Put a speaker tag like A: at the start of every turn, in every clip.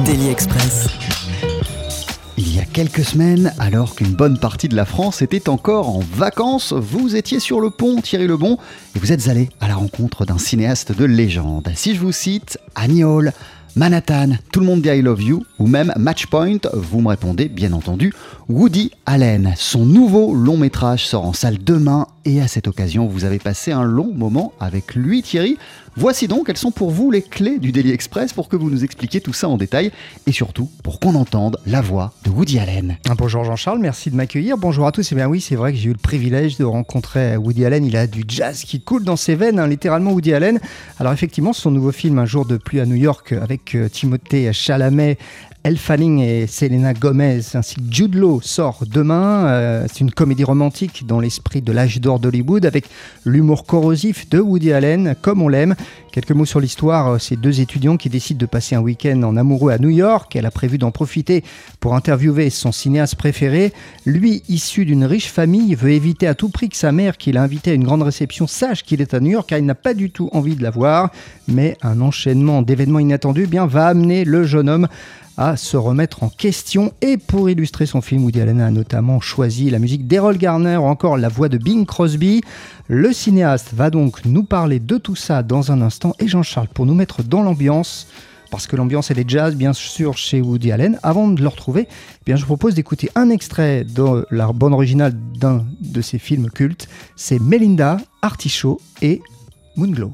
A: Daily Express.
B: Il y a quelques semaines, alors qu'une bonne partie de la France était encore en vacances, vous étiez sur le pont Thierry Lebon et vous êtes allé à la rencontre d'un cinéaste de légende. Si je vous cite Annie Hall, Manhattan, Tout le monde dit I love you ou même Matchpoint, vous me répondez bien entendu Woody Allen. Son nouveau long métrage sort en salle demain et à cette occasion vous avez passé un long moment avec lui Thierry. Voici donc quelles sont pour vous les clés du Daily Express pour que vous nous expliquiez tout ça en détail et surtout pour qu'on entende la voix de Woody Allen.
C: Ah, bonjour Jean-Charles, merci de m'accueillir. Bonjour à tous. Et bien oui, c'est vrai que j'ai eu le privilège de rencontrer Woody Allen. Il a du jazz qui coule dans ses veines, hein, littéralement Woody Allen. Alors effectivement, son nouveau film Un jour de pluie à New York avec euh, Timothée Chalamet Elle Fanning et Selena Gomez ainsi que Jude Law sort demain. Euh, c'est une comédie romantique dans l'esprit de l'âge d'or d'Hollywood avec l'humour corrosif de Woody Allen comme on l'aime. Quelques mots sur l'histoire. euh, Ces deux étudiants qui décident de passer un week-end en amoureux à New York. Elle a prévu d'en profiter pour interviewer son cinéaste préféré. Lui, issu d'une riche famille, veut éviter à tout prix que sa mère, qui l'a invité à une grande réception, sache qu'il est à New York car il n'a pas du tout envie de la voir. Mais un enchaînement d'événements inattendus eh bien, va amener le jeune homme à se remettre en question. Et pour illustrer son film, Woody Allen a notamment choisi la musique d'Errol Garner ou encore la voix de Bing Crosby. Le cinéaste va donc nous parler de tout ça dans un instant. Et Jean-Charles, pour nous mettre dans l'ambiance, parce que l'ambiance elle est jazz bien sûr chez Woody Allen. Avant de le retrouver, eh bien, je vous propose d'écouter un extrait de la bande originale d'un de ses films cultes. C'est Melinda, Artichaut et Moonglow.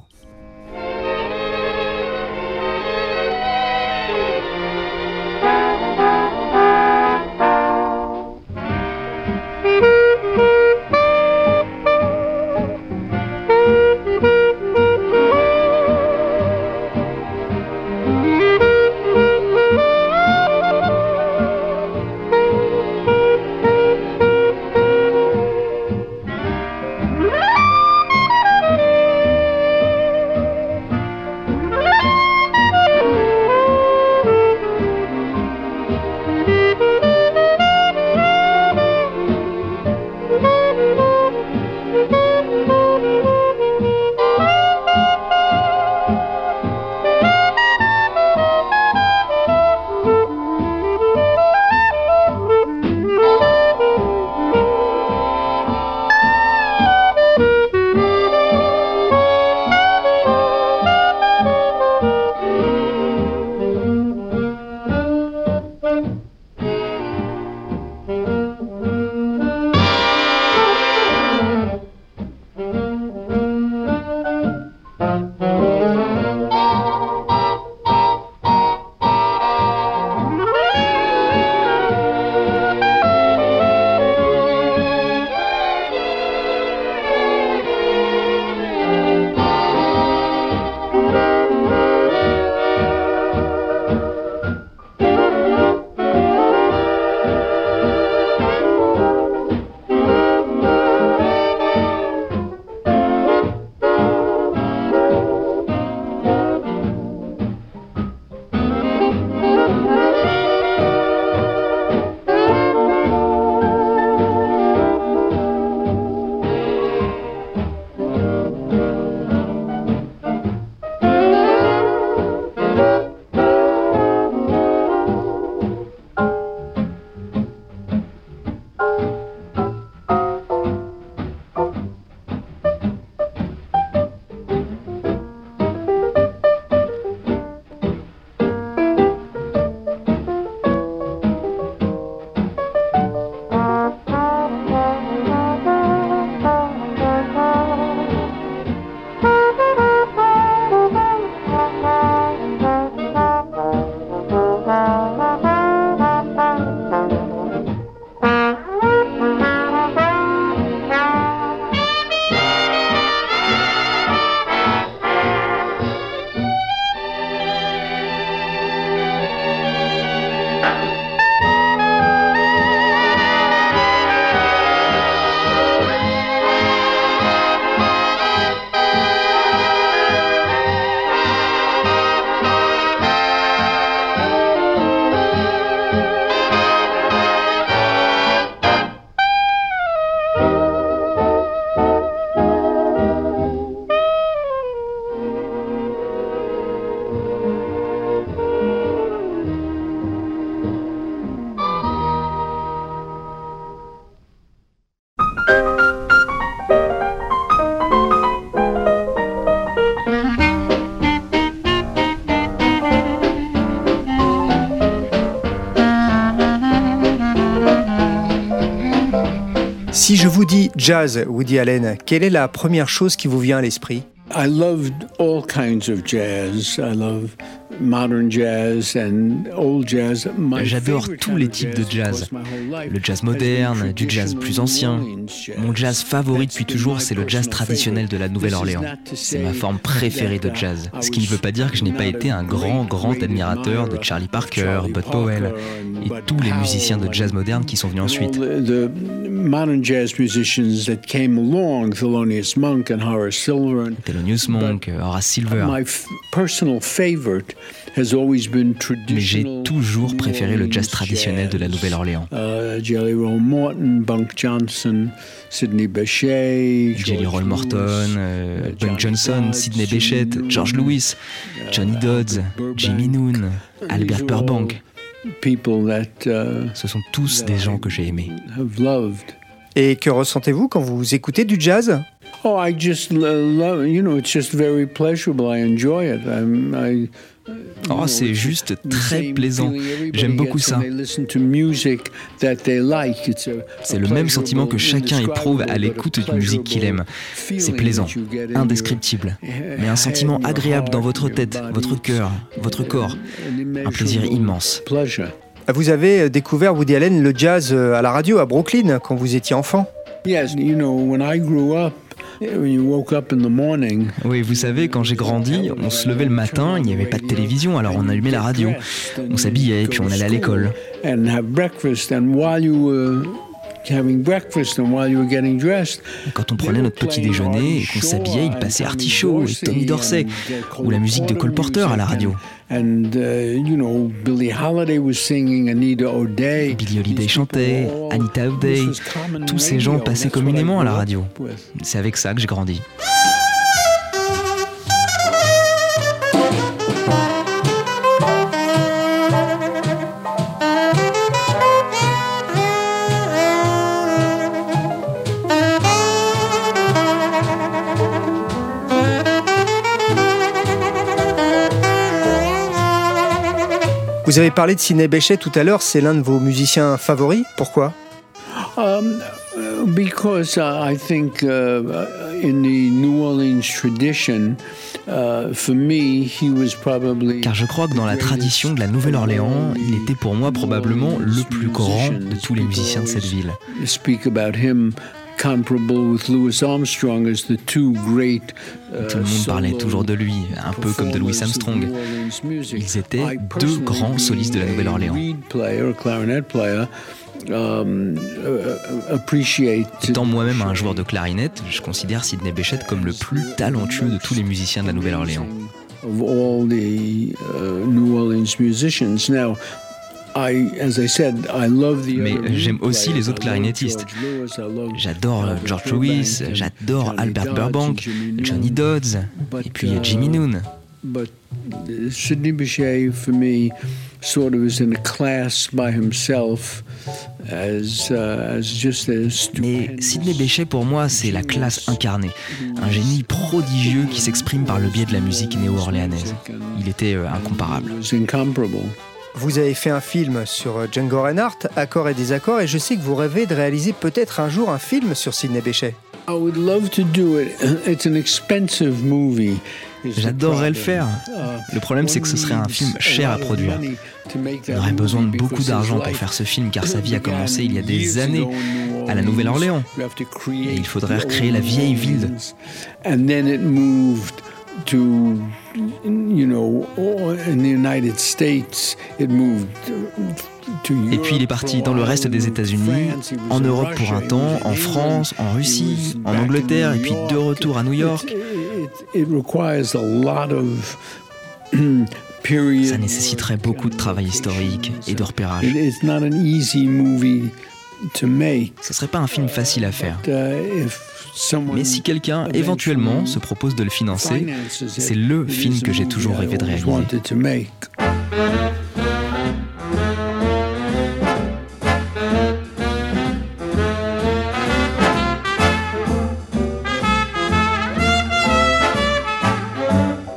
C: Jazz, Woody Allen, quelle est la première chose qui vous vient à l'esprit?
D: I loved all kinds of jazz. I love modern jazz and old jazz. My
E: J'adore tous les types
D: jazz
E: de jazz. Le jazz moderne, du jazz plus ancien. Mon jazz favori depuis toujours, c'est le jazz traditionnel de la. Nouvelle-Orléans. C'est ma forme préférée de jazz. Ce qui ne veut pas dire que je n'ai pas été un grand, grand admirateur de Charlie Parker, Bud Powell et tous les musiciens de jazz moderne qui sont venus ensuite.
D: all The, the modern jazz musicians that came along, Thelonious Monk and Horace Silver.
E: Mais j'ai toujours
D: New
E: préféré le jazz
D: Orleans
E: traditionnel de la. Nouvelle-Orléans.
D: Jelly Roll Morton, Bunk Johnson, Sidney Bechet,
E: Jelly
D: George
E: Roll
D: Lewis,
E: Morton, Bunk
D: Johnny
E: Johnson,
D: Dodds,
E: Sidney
D: Jimmy
E: Bechet,
D: Noon,
E: George Lewis, Johnny Dodds,
D: Albert
E: Jimmy
D: Burbank.
E: Noon, Albert Burbank.
D: People that uh,
E: Ce sont tous des gens que j'ai aimés.
D: have loved.
C: Et que ressentez-vous quand vous écoutez du jazz?
D: Oh, I just lo- love. You know, it's just very pleasurable. I enjoy it. I'm, I.
E: Oh, c'est
D: it's
E: juste très plaisant. J'aime beaucoup ça. C'est le même sentiment que chacun éprouve à l'écoute d'une musique qu'il aime. C'est plaisant, indescriptible, mais un sentiment
D: head, your
E: agréable dans votre tête, votre cœur, votre corps.
D: An
E: Un plaisir immense.
D: Pleasure.
C: Vous avez découvert Woody Allen le jazz euh, à la radio à Brooklyn quand vous étiez enfant?
E: Oui, vous savez, quand j'ai grandi, on se levait le matin, il n'y avait pas de télévision, alors on allumait la radio. On s'habillait, puis on allait à l'école. Quand on prenait notre petit déjeuner et qu'on s'habillait, il passait Artichaut et Tommy Dorsey, ou la musique de Cole Porter à la radio.
D: And uh, you know, Billie Holiday was singing, Anita O'Day.
E: Billie Holiday
D: These
E: chantait, Anita O'Day, tous ces gens passaient communément à la radio. C'est avec ça que j'ai grandi.
C: Vous avez parlé de Sidney Bechet tout à l'heure, c'est l'un de vos musiciens favoris. Pourquoi?
D: Um, uh, because uh, I think uh, in the New Orleans tradition, uh, for me, he was probably.
E: Car je crois que dans la tradition de la Nouvelle-Orléans, il était pour moi probablement le plus grand de tous les musiciens de cette ville.
D: Speak about him comparable with Louis Armstrong as the two great. uh,
E: Tout le monde parlait toujours de lui, un peu comme de Louis Armstrong. Ils étaient deux grands solistes de la Nouvelle-Orléans.
D: um,
E: Étant moi-même un joueur de clarinette, je considère Sidney Bechet comme le plus talentueux de tous les musiciens de la Nouvelle-Orléans. Mais j'aime aussi les autres clarinettistes. J'adore George Lewis, j'adore
D: Johnny
E: Albert
D: Dodds
E: Burbank, Johnny. Dodds, et puis
D: uh,
E: Jimmy Noon.
D: But Sidney Bechet, for me, sort of is in a class by himself as, uh, as just a
E: Mais Sidney Bechet, pour moi, c'est la classe incarnée. Un génie prodigieux qui s'exprime par le biais de la musique néo-orléanaise. Il était euh, incomparable.
C: Vous avez fait un film sur euh, Django Reinhardt, Accords et désaccords, et je sais que vous rêvez de réaliser peut-être un jour un film sur Sidney Bechet.
D: I would love to do it. It's an expensive movie. is the
E: J'adorerais le
D: problem.
E: faire.
D: Uh,
E: Le problème, c'est que ce serait un film cher à produire. Il aurait besoin de beaucoup d'argent pour faire ce film car sa vie a commencé il y a des années à la Nouvelle-Orléans.
D: Et
E: il faudrait recréer la vieille ville.
D: And then it moved to, you know, in the United States, it moved to
E: Et puis il est parti dans le reste des États-Unis, en Europe pour un temps, en France, en Russie, en Angleterre, et puis de retour à New York. Ça nécessiterait beaucoup de travail historique et de repérage. Ce serait pas un film facile à faire.
D: But, uh, if someone
E: Mais si quelqu'un éventuellement se propose de le financer, c'est le film que j'ai toujours
D: I
E: rêvé de
D: always
E: réaliser.
D: wanted to make.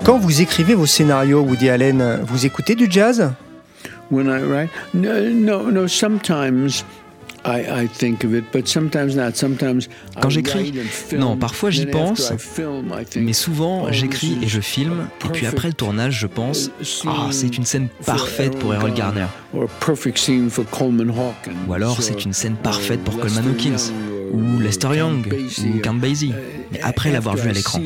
C: Quand vous écrivez vos scénarios, Woody Allen, vous écoutez du jazz?
D: When I write, no, no, no. Sometimes Quand j'écris, non, parfois j'y pense, mais souvent j'écris et je filme, et puis après le tournage, je pense, ah, c'est une scène parfaite pour Errol Garner. Ou alors c'est une scène parfaite pour Coleman Hawkins, ou Lester Young, ou Count Basie, mais après l'avoir vu à l'écran.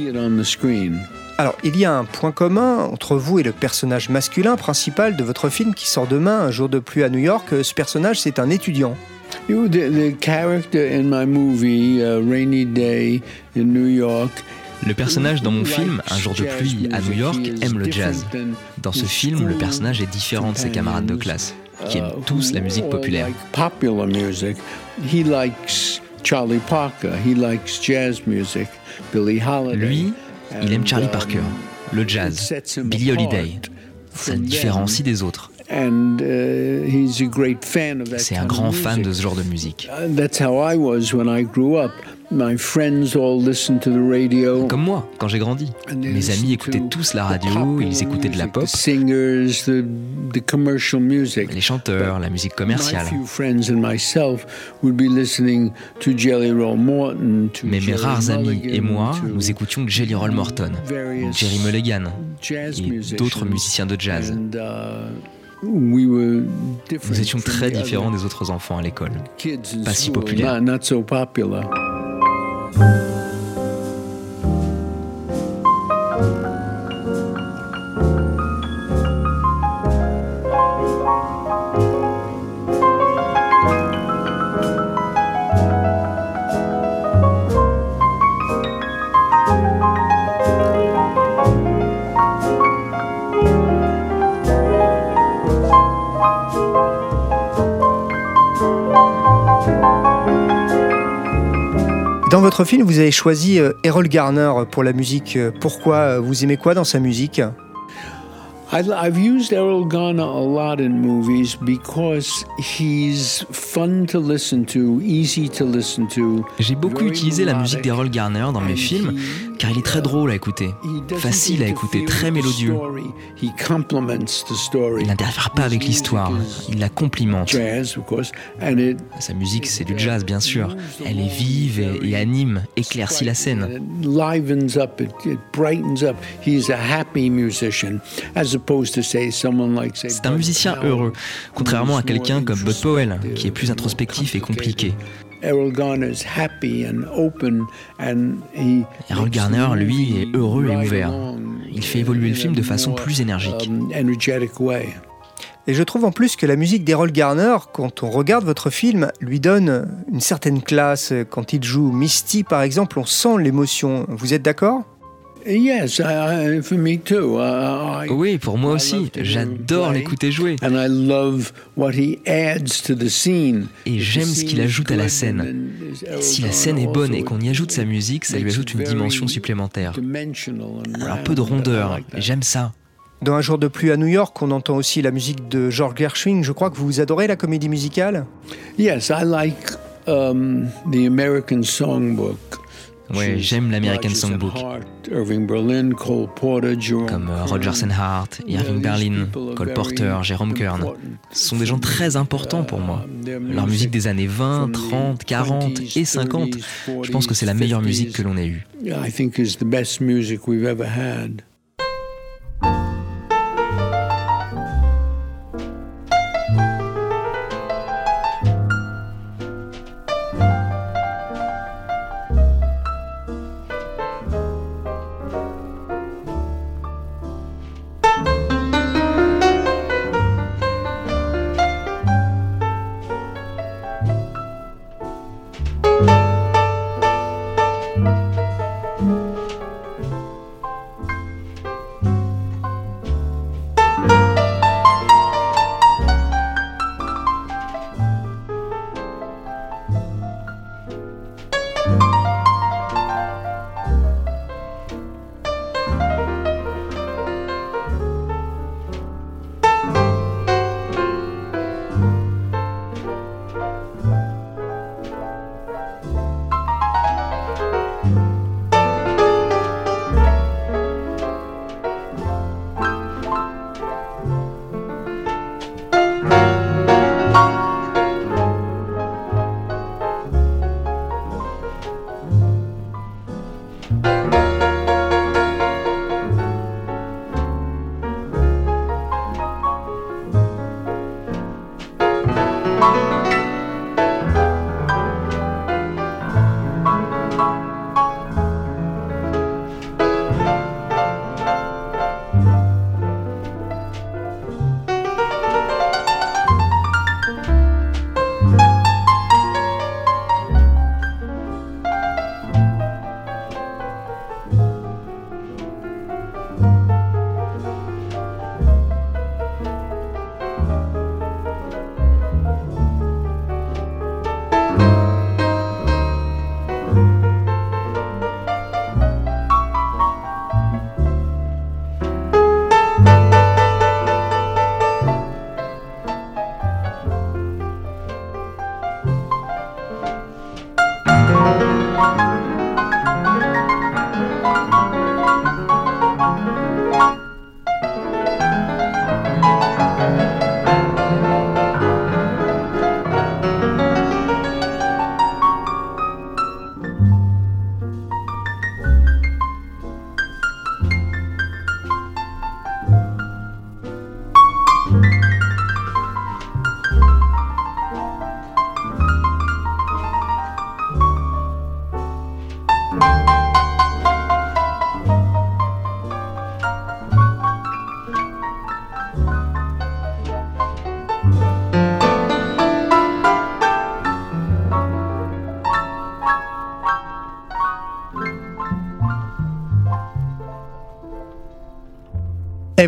C: Alors, il y a un point commun entre vous et le personnage masculin principal de votre film qui sort demain, Un jour de pluie à New York. Ce personnage, c'est un étudiant.
E: Le
D: personnage dans mon film, Un jour de pluie à New York, aime le jazz. Dans ce film, le personnage est différent de ses camarades de classe, qui aiment tous la musique populaire. Lui, il aime Charlie Parker, le jazz, Billie Holiday. Ça le différencie des autres. Uh, C'est un grand fan de ce genre de musique. Comme moi, quand j'ai grandi. Mes amis écoutaient tous la radio, ils écoutaient de la pop. Les chanteurs, la musique commerciale. Mais mes rares amis et moi, nous écoutions Jelly Roll Morton, Jerry Mulligan et d'autres musiciens de jazz. Nous étions très différents des autres enfants à l'école, pas si populaires.
C: Votre film, vous avez choisi euh, Errol Garner pour la musique. Pourquoi euh, Vous aimez quoi dans sa musique?
E: I've used Errol Garner a lot in movies because he's fun to listen to, easy to listen to.
D: J'ai beaucoup utilisé la musique d'Errol Garner dans mes films car il est très drôle à écouter, facile à écouter, très mélodieux. Il n'interfère pas avec l'histoire, il la complimente. Sa musique, c'est du jazz, bien sûr. Elle est vive et, et anime, éclaircit la scène. C'est un musicien heureux, contrairement à quelqu'un comme Bud Powell, qui est plus introspectif et compliqué. Errol Garner, lui, est heureux et ouvert. Il fait évoluer le film de façon plus énergique. Um,
C: et je trouve en plus que la musique d'Errol Garner, quand on regarde votre film, lui donne une certaine classe. Quand il joue Misty, par exemple, on sent l'émotion. Vous êtes d'accord?
E: Yes, for me too.
D: oui, pour moi aussi. J'adore l'écouter jouer. Et j'aime ce qu'il ajoute à la scène. Si la scène est bonne et qu'on y ajoute sa musique, ça lui ajoute une dimension supplémentaire. Un peu de rondeur. J'aime ça.
C: Dans Un jour de pluie à New York, on entend aussi la musique de George Gershwin. Je crois que vous adorez la comédie musicale.
E: Yes, I like um, the American Songbook.
D: Ouais, j'aime l'American Songbook. Comme euh, Roger Hart, Irving Berlin, Cole Porter, Jerome Kern. Ce sont des gens très importants pour moi. Leur musique des années 20, 30, 40 et 50, je pense que c'est la meilleure musique que l'on ait eue.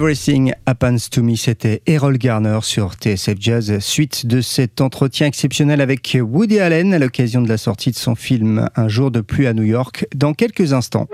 C: Everything Happens to Me, c'était Errol Garner sur TSF Jazz, suite de cet entretien exceptionnel avec Woody Allen à l'occasion de la sortie de son film Un jour de pluie à New York, dans quelques instants.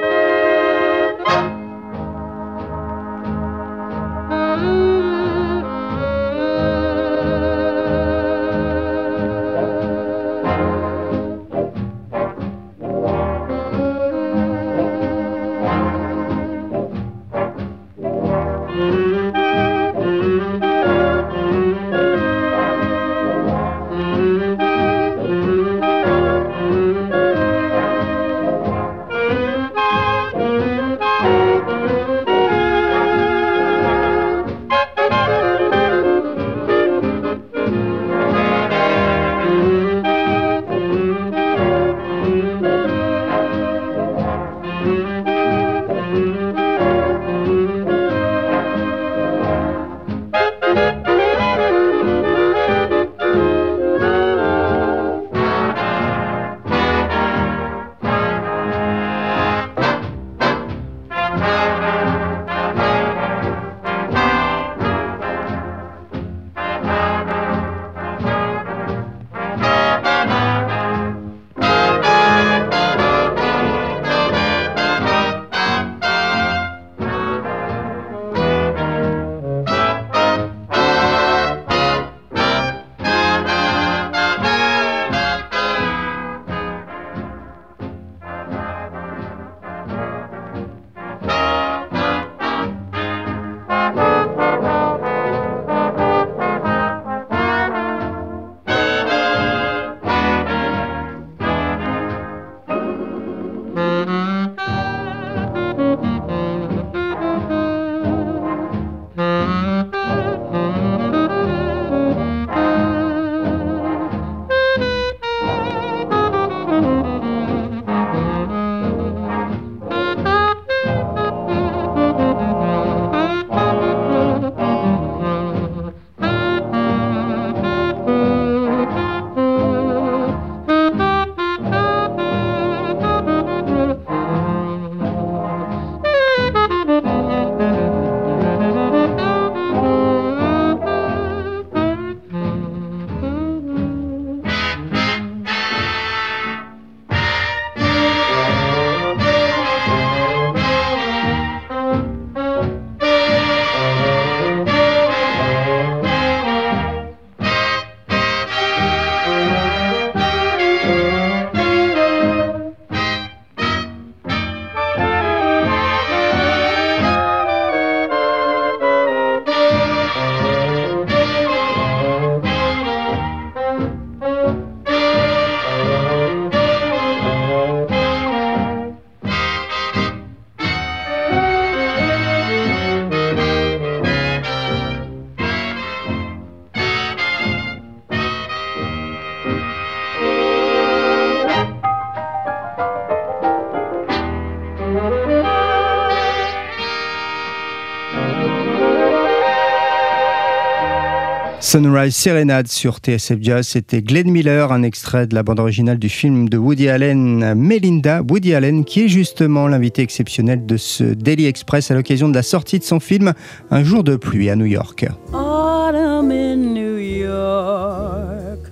C: Sunrise Serenade sur TSF Jazz, c'était Glenn Miller, un extrait de la bande originale du film de Woody Allen, Melinda. Woody Allen, qui est justement l'invité exceptionnel de ce Daily Express à l'occasion de la sortie de son film Un jour de pluie à New York.
F: Autumn in New York.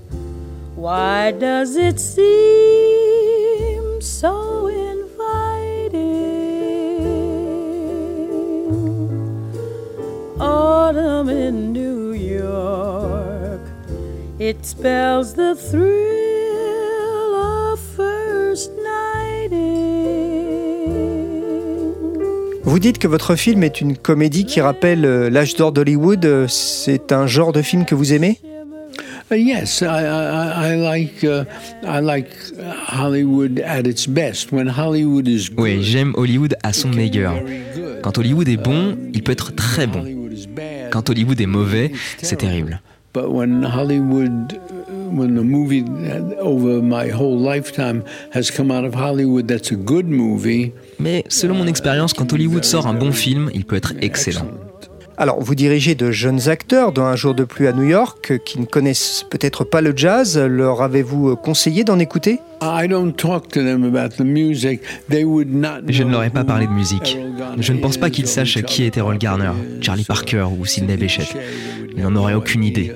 F: Why does it seem It spells the thrill of first nighting.
C: Vous dites que votre film est une comédie qui rappelle euh, l'âge d'or d'Hollywood. Euh, C'est un genre de film que vous aimez?
D: Uh, yes, I, I, I like uh, I like Hollywood at its best. When Hollywood is good,
E: Oui, j'aime Hollywood à son meilleur. Quand Hollywood est bon, il peut être très bon.
D: Hollywood is bad.
E: Quand Hollywood est mauvais, c'est terrible.
D: But when Hollywood, when the movie over my whole lifetime has come out of Hollywood, that's a good movie.
E: Mais selon mon expérience, quand Hollywood sort un bon film, il peut être excellent.
C: Alors, vous dirigez de jeunes acteurs dans Un jour de pluie à New York qui ne connaissent peut-être pas le jazz. Leur avez-vous conseillé d'en écouter?
D: I don't talk to them about the music. They would not
E: Je ne
D: know
E: leur ai pas parlé de musique. Je ne pense pas qu'ils sachent qui était Errol Garner,
D: Charlie
E: Charlie Parker ou Sidney Bechet. Ils n'en auraient aucune idée.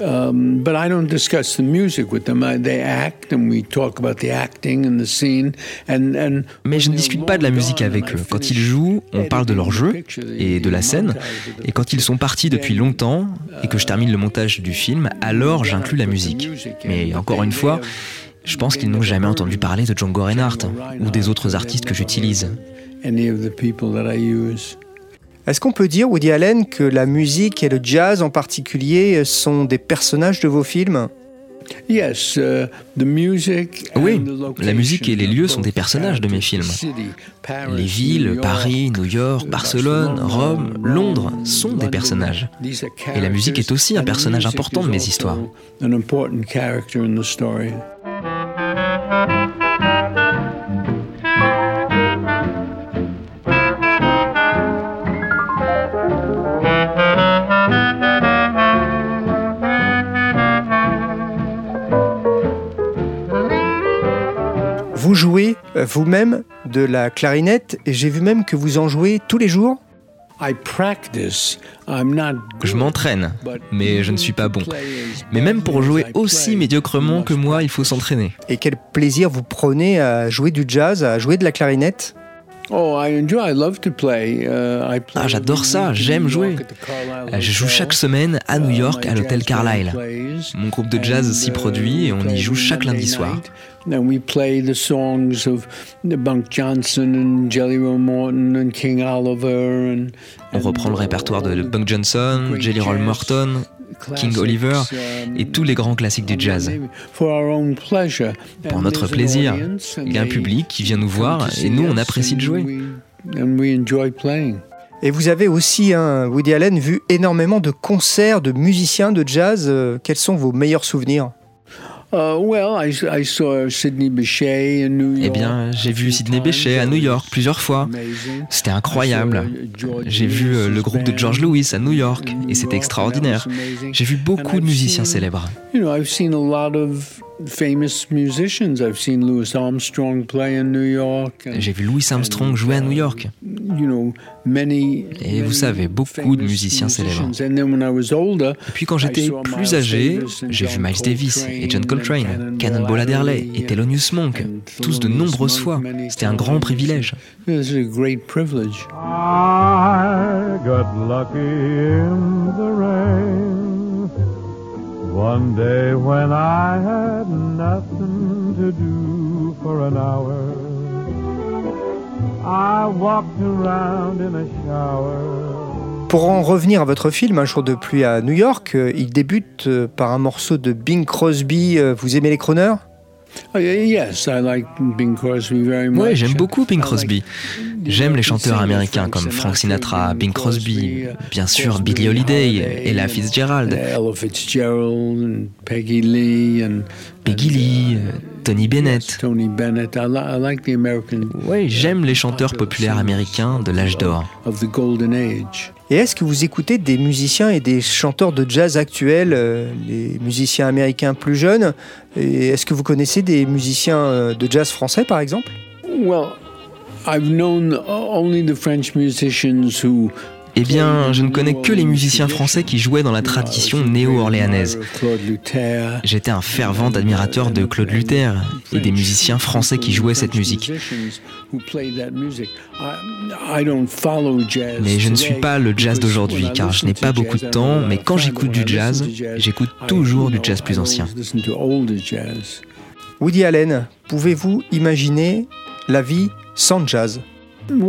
D: Um, but I don't discuss the music with them. I, they act, and we talk about the acting and the scene. And, and
E: Mais je ne discute pas de la musique avec eux. Quand ils jouent, on parle de leur jeu et de la scène. Et quand ils sont partis depuis longtemps et que je termine le montage du film, alors j'inclus la musique. Mais encore une fois, je pense qu'ils n'ont jamais entendu parler de Django Reinhardt ou des autres artistes que j'utilise.
C: Est-ce qu'on peut dire, Woody Allen, que la musique et le jazz en particulier sont des personnages de vos films?
D: Yes, uh, the music and
E: Oui,
D: the
E: la musique et les lieux sont des personnages de mes films.
D: City, Paris,
E: Les villes,
D: New York,
E: Paris, New York, Barcelone, Rome, Londres sont des
D: London.
E: personnages. Et la musique est aussi un
D: characters, and
E: personnage important de mes histoires.
C: Vous-même de la clarinette et j'ai vu même que vous en jouez tous les jours.
D: I practice. I'm not
E: Je m'entraîne,
D: but
E: mais je ne suis pas bon. Mais même pour jouer aussi médiocrement que moi, il faut s'entraîner.
C: Et quel plaisir vous prenez à jouer du jazz, à jouer de la clarinette?
D: I enjoy. I love to play. I play
E: Ah, j'adore ça,
D: in
E: j'aime
D: New
E: jouer.
D: York at the Carlisle
E: Euh, Je joue
D: Hotel.
E: chaque semaine à New
D: Uh,
E: York
D: my
E: à l'hôtel
D: plays.
E: Mon groupe de jazz s'y
D: And, uh,
E: produit et on y
D: play
E: joue chaque lundi soir.
D: And we play the songs of Bunk Johnson and Jelly Roll Morton and King Oliver. And,
E: On reprend le répertoire de Bunk Johnson, Jelly Roll Morton, King Oliver
D: um,
E: et tous les grands classiques du jazz.
D: For our own pleasure.
E: Pour notre plaisir. Il y a un public qui vient nous voir
D: to
E: et
D: see
E: nous, on
D: us
E: apprécie de jouer.
D: we- And we enjoy playing.
C: Et vous avez aussi, hein, Woody Allen, vu énormément de concerts de musiciens de jazz. Euh, Quels sont vos meilleurs souvenirs?
D: Uh, well, I, I saw Sidney Bechet in New York.
E: Eh bien, j'ai vu Sidney Bechet à New York plusieurs fois. C'était incroyable. J'ai vu euh, le groupe de George Lewis à New York et c'était extraordinaire. J'ai vu beaucoup de musiciens célèbres.
D: You know, I've seen a lot of famous musicians. I've seen Louis Armstrong play in New York. and,
E: J'ai vu Louis Armstrong jouer à New York.
D: you know, many,
E: Et vous savez, beaucoup de musiciens célèbres.
D: musicians. And then when I was older,
E: Et puis quand j'étais plus âgé, j'ai vu Miles Davis et John Coltrane,
D: Cannonball
E: Adderley et Thelonious Monk, tous de nombreuses fois. C'était un grand privilège.
D: It was a great privilege.
G: I got lucky in the rain. One day when I had nothing to do for an hour, I walked around in a shower.
C: Pour en revenir à votre film, Un jour de pluie à New York, euh, il débute euh, par un morceau de Bing Crosby. Euh, Vous aimez les crooners?
D: Oh, yeah, yes, I like Bing Crosby very much.
E: Ouais, j'aime beaucoup Bing Crosby. J'aime les chanteurs américains comme Frank Sinatra, Bing Crosby, bien sûr Billie Holiday, Ella Fitzgerald,
D: Ella Fitzgerald, and Peggy Lee, and
E: Peggy Lee, euh, Tony Bennett.
D: Tony Bennett. I, li- I like the American.
E: Ouais, j'aime les chanteurs populaires américains de l'âge d'or.
D: Of the golden age.
C: Et est-ce que vous écoutez des musiciens et des chanteurs de jazz actuels, euh, les musiciens américains plus jeunes? Et est-ce que vous connaissez des musiciens euh, de jazz français, par exemple?
D: Well,
E: Eh bien, je ne connais que les musiciens français qui jouaient dans la tradition néo-orléanaise.
D: Claude Luther.
E: J'étais un fervent admirateur de Claude Luther et des musiciens français qui jouaient cette musique. Mais je ne suis pas le jazz d'aujourd'hui car je n'ai pas beaucoup de temps, mais quand j'écoute du jazz, j'écoute toujours du jazz plus ancien.
C: Woody Allen, pouvez-vous imaginer la vie sans jazz
E: Une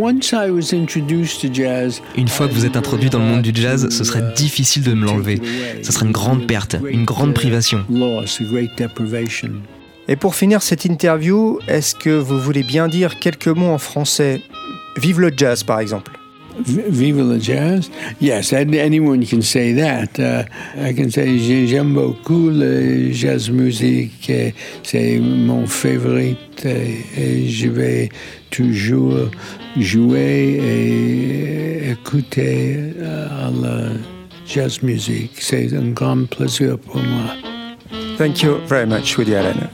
E: fois que vous êtes introduit dans le monde du jazz, ce serait difficile de me l'enlever. Ce serait une grande perte, une grande privation.
C: Et pour finir cette interview, est-ce que vous voulez bien dire quelques mots en français? Vive le jazz, par exemple.
D: Vive le jazz? Yes, anyone can say that. Uh, I can say j'aime beaucoup le jazz musique. C'est mon favorite et je vais toujours jouer et écouter uh, la jazz music. C'est un grand plaisir pour moi.
C: Thank you very much, Woody Allen.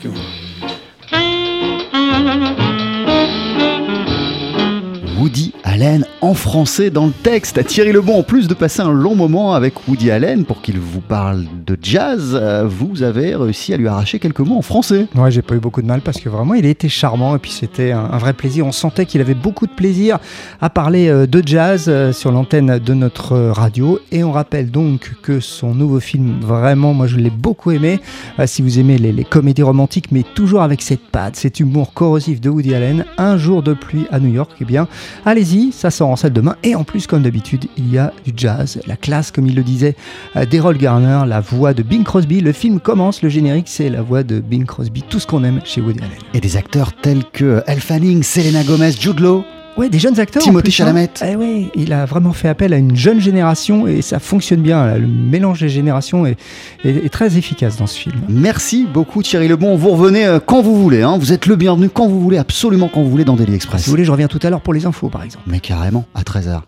B: Woody Allen en français dans le texte. Thierry Lebon, en plus de passer un long moment avec Woody Allen pour qu'il vous parle de jazz, euh, vous avez réussi à lui arracher quelques mots en français.
C: Ouais, j'ai pas eu beaucoup de mal parce que vraiment il été charmant et puis c'était un, vrai plaisir. On sentait qu'il avait beaucoup de plaisir à parler euh, de jazz euh, sur l'antenne de notre radio. Et on rappelle donc que son nouveau film, vraiment, moi je l'ai beaucoup aimé. si vous aimez les, les, comédies romantiques, mais toujours avec cette patte, cet humour corrosif de Woody Allen, Un jour de pluie à New York, eh bien, allez-y, ça sort en salle demain. Et en plus, comme d'habitude, il y a du jazz, la classe, comme il le disait, euh, d'Errol Garner, la voix de Bing Crosby. Le film commence, le générique, c'est la voix de Bing Crosby, tout ce qu'on aime chez Woody Allen.
B: Et des acteurs tels que Elle Fanning, Selena Gomez, Jude Law.
C: Ouais, des jeunes acteurs.
B: Timothée
C: hein.
B: Chalamet.
C: Eh ouais, il a vraiment fait appel à une jeune génération et ça fonctionne bien. Le mélange des générations est, est, très efficace dans ce film.
B: Merci beaucoup Thierry Lebon. Vous revenez euh, quand vous voulez. Hein. Vous êtes le bienvenu quand vous voulez, absolument quand vous voulez dans Daily Express.
C: Si vous voulez, je reviens tout à l'heure pour les infos par exemple.
B: Mais carrément, à 13h.